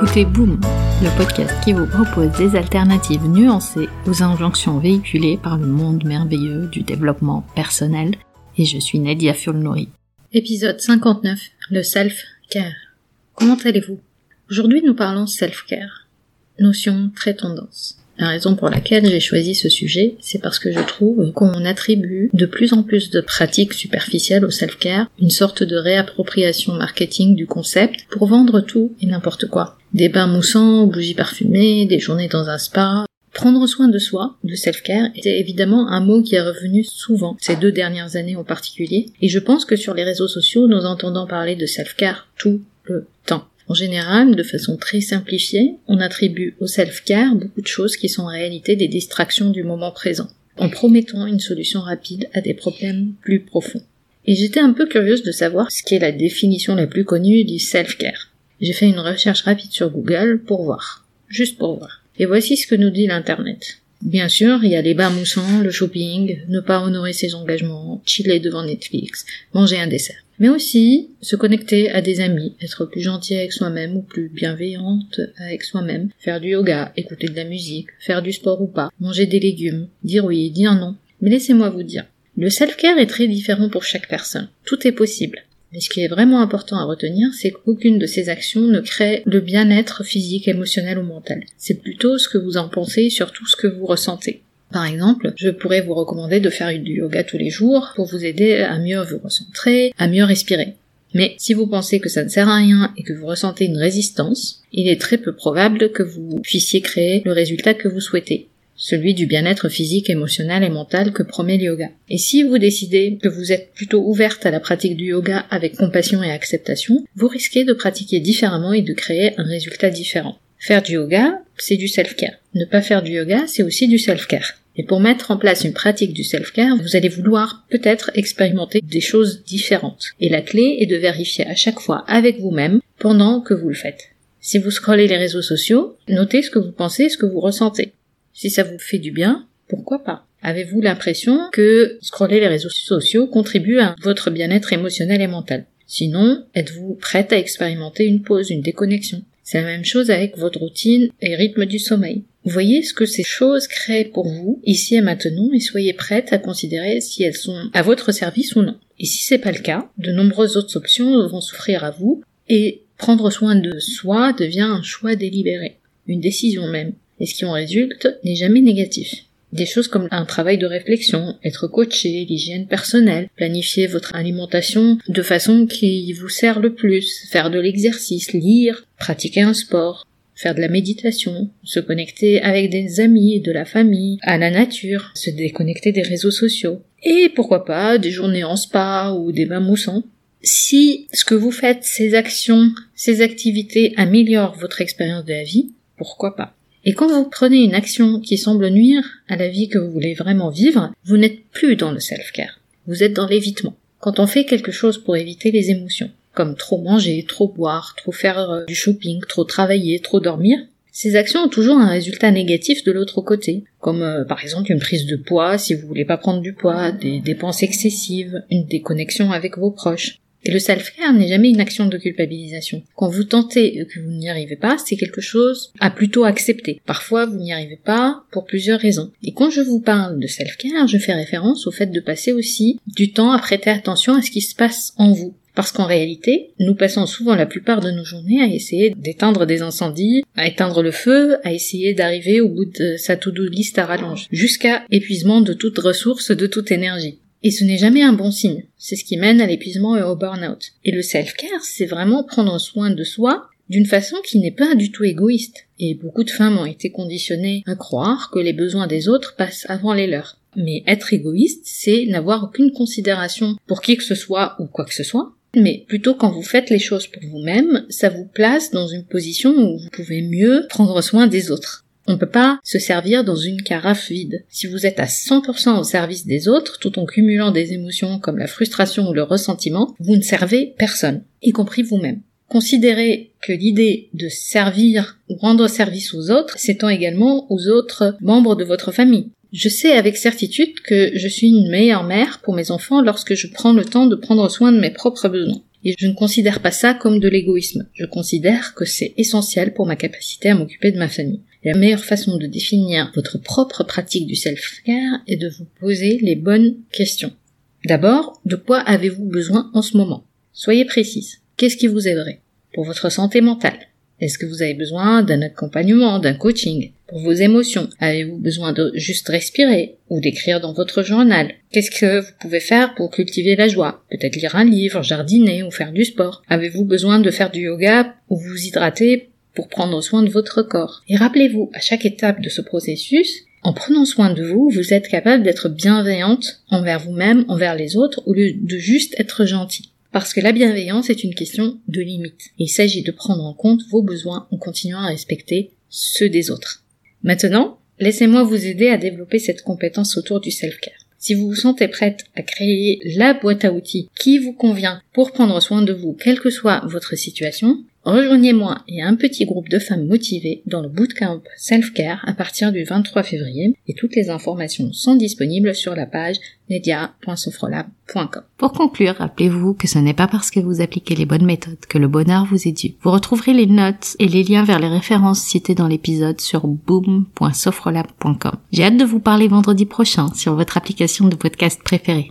écoutez Boom, le podcast qui vous propose des alternatives nuancées aux injonctions véhiculées par le monde merveilleux du développement personnel. Et je suis Nadia Fulnori. Épisode 59, le self-care. Comment allez-vous? Aujourd'hui nous parlons self-care, notion très tendance. La raison pour laquelle j'ai choisi ce sujet, c'est parce que je trouve qu'on attribue de plus en plus de pratiques superficielles au self-care, une sorte de réappropriation marketing du concept pour vendre tout et n'importe quoi. Des bains moussants, bougies parfumées, des journées dans un spa. Prendre soin de soi, le self-care, était évidemment un mot qui est revenu souvent ces deux dernières années en particulier, et je pense que sur les réseaux sociaux, nous entendons parler de self-care tout le temps. En général, de façon très simplifiée, on attribue au self-care beaucoup de choses qui sont en réalité des distractions du moment présent, en promettant une solution rapide à des problèmes plus profonds. Et j'étais un peu curieuse de savoir ce qu'est la définition la plus connue du self-care. J'ai fait une recherche rapide sur Google pour voir. Juste pour voir. Et voici ce que nous dit l'Internet. Bien sûr, il y a les bains moussants, le shopping, ne pas honorer ses engagements, chiller devant Netflix, manger un dessert. Mais aussi se connecter à des amis, être plus gentil avec soi-même ou plus bienveillante avec soi-même, faire du yoga, écouter de la musique, faire du sport ou pas, manger des légumes, dire oui, dire non. Mais laissez-moi vous dire, le self-care est très différent pour chaque personne. Tout est possible. Mais ce qui est vraiment important à retenir, c'est qu'aucune de ces actions ne crée le bien-être physique, émotionnel ou mental. C'est plutôt ce que vous en pensez et surtout ce que vous ressentez. Par exemple, je pourrais vous recommander de faire du yoga tous les jours pour vous aider à mieux vous recentrer, à mieux respirer. Mais si vous pensez que ça ne sert à rien et que vous ressentez une résistance, il est très peu probable que vous puissiez créer le résultat que vous souhaitez celui du bien-être physique, émotionnel et mental que promet le yoga. Et si vous décidez que vous êtes plutôt ouverte à la pratique du yoga avec compassion et acceptation, vous risquez de pratiquer différemment et de créer un résultat différent. Faire du yoga, c'est du self-care. Ne pas faire du yoga, c'est aussi du self-care. Et pour mettre en place une pratique du self-care, vous allez vouloir peut-être expérimenter des choses différentes. Et la clé est de vérifier à chaque fois avec vous-même pendant que vous le faites. Si vous scrollez les réseaux sociaux, notez ce que vous pensez, ce que vous ressentez. Si ça vous fait du bien, pourquoi pas? Avez-vous l'impression que scroller les réseaux sociaux contribue à votre bien-être émotionnel et mental? Sinon, êtes-vous prête à expérimenter une pause, une déconnexion? C'est la même chose avec votre routine et rythme du sommeil. Voyez ce que ces choses créent pour vous, ici et maintenant, et soyez prête à considérer si elles sont à votre service ou non. Et si c'est pas le cas, de nombreuses autres options vont s'offrir à vous, et prendre soin de soi devient un choix délibéré, une décision même et ce qui en résulte n'est jamais négatif. Des choses comme un travail de réflexion, être coaché, l'hygiène personnelle, planifier votre alimentation de façon qui vous sert le plus, faire de l'exercice, lire, pratiquer un sport, faire de la méditation, se connecter avec des amis, de la famille, à la nature, se déconnecter des réseaux sociaux. Et pourquoi pas des journées en spa ou des bains moussants. Si ce que vous faites, ces actions, ces activités améliorent votre expérience de la vie, pourquoi pas? Et quand vous prenez une action qui semble nuire à la vie que vous voulez vraiment vivre, vous n'êtes plus dans le self-care. Vous êtes dans l'évitement. Quand on fait quelque chose pour éviter les émotions, comme trop manger, trop boire, trop faire euh, du shopping, trop travailler, trop dormir, ces actions ont toujours un résultat négatif de l'autre côté, comme euh, par exemple une prise de poids si vous voulez pas prendre du poids, des dépenses excessives, une déconnexion avec vos proches. Et le self-care n'est jamais une action de culpabilisation. Quand vous tentez et que vous n'y arrivez pas, c'est quelque chose à plutôt accepter. Parfois, vous n'y arrivez pas pour plusieurs raisons. Et quand je vous parle de self-care, je fais référence au fait de passer aussi du temps à prêter attention à ce qui se passe en vous. Parce qu'en réalité, nous passons souvent la plupart de nos journées à essayer d'éteindre des incendies, à éteindre le feu, à essayer d'arriver au bout de sa to-do list à rallonge, jusqu'à épuisement de toute ressource, de toute énergie. Et ce n'est jamais un bon signe. C'est ce qui mène à l'épuisement et au burn-out. Et le self-care, c'est vraiment prendre soin de soi d'une façon qui n'est pas du tout égoïste. Et beaucoup de femmes ont été conditionnées à croire que les besoins des autres passent avant les leurs. Mais être égoïste, c'est n'avoir aucune considération pour qui que ce soit ou quoi que ce soit. Mais plutôt quand vous faites les choses pour vous-même, ça vous place dans une position où vous pouvez mieux prendre soin des autres. On ne peut pas se servir dans une carafe vide. Si vous êtes à 100% au service des autres, tout en cumulant des émotions comme la frustration ou le ressentiment, vous ne servez personne, y compris vous-même. Considérez que l'idée de servir ou rendre service aux autres s'étend également aux autres membres de votre famille. Je sais avec certitude que je suis une meilleure mère pour mes enfants lorsque je prends le temps de prendre soin de mes propres besoins. Et je ne considère pas ça comme de l'égoïsme. Je considère que c'est essentiel pour ma capacité à m'occuper de ma famille. la meilleure façon de définir votre propre pratique du self-care est de vous poser les bonnes questions. D'abord, de quoi avez-vous besoin en ce moment? Soyez précise. Qu'est-ce qui vous aiderait? Pour votre santé mentale, est-ce que vous avez besoin d'un accompagnement, d'un coaching Pour vos émotions, avez-vous besoin de juste respirer ou d'écrire dans votre journal? Qu'est-ce que vous pouvez faire pour cultiver la joie? Peut-être lire un livre, jardiner ou faire du sport. Avez-vous besoin de faire du yoga ou vous hydrater pour prendre soin de votre corps? Et rappelez-vous, à chaque étape de ce processus, en prenant soin de vous, vous êtes capable d'être bienveillante envers vous-même, envers les autres, au lieu de juste être gentil. Parce que la bienveillance est une question de limite. il s'agit de prendre en compte vos besoins en continuant à respecter ceux des autres. Maintenant, laissez-moi vous aider à développer cette compétence autour du self-care. Si vous vous sentez prête à créer la boîte à outils qui vous convient pour prendre soin de vous, quelle que soit votre situation, Rejoignez-moi et un petit groupe de femmes motivées dans le bootcamp Self-Care à partir du 23 février et toutes les informations sont disponibles sur la page media.sofrolab.com. Pour conclure, rappelez-vous que ce n'est pas parce que vous appliquez les bonnes méthodes que le bonheur vous est dû. Vous retrouverez les notes et les liens vers les références citées dans l'épisode sur boom.sofrolab.com. J'ai hâte de vous parler vendredi prochain sur votre application de podcast préférée.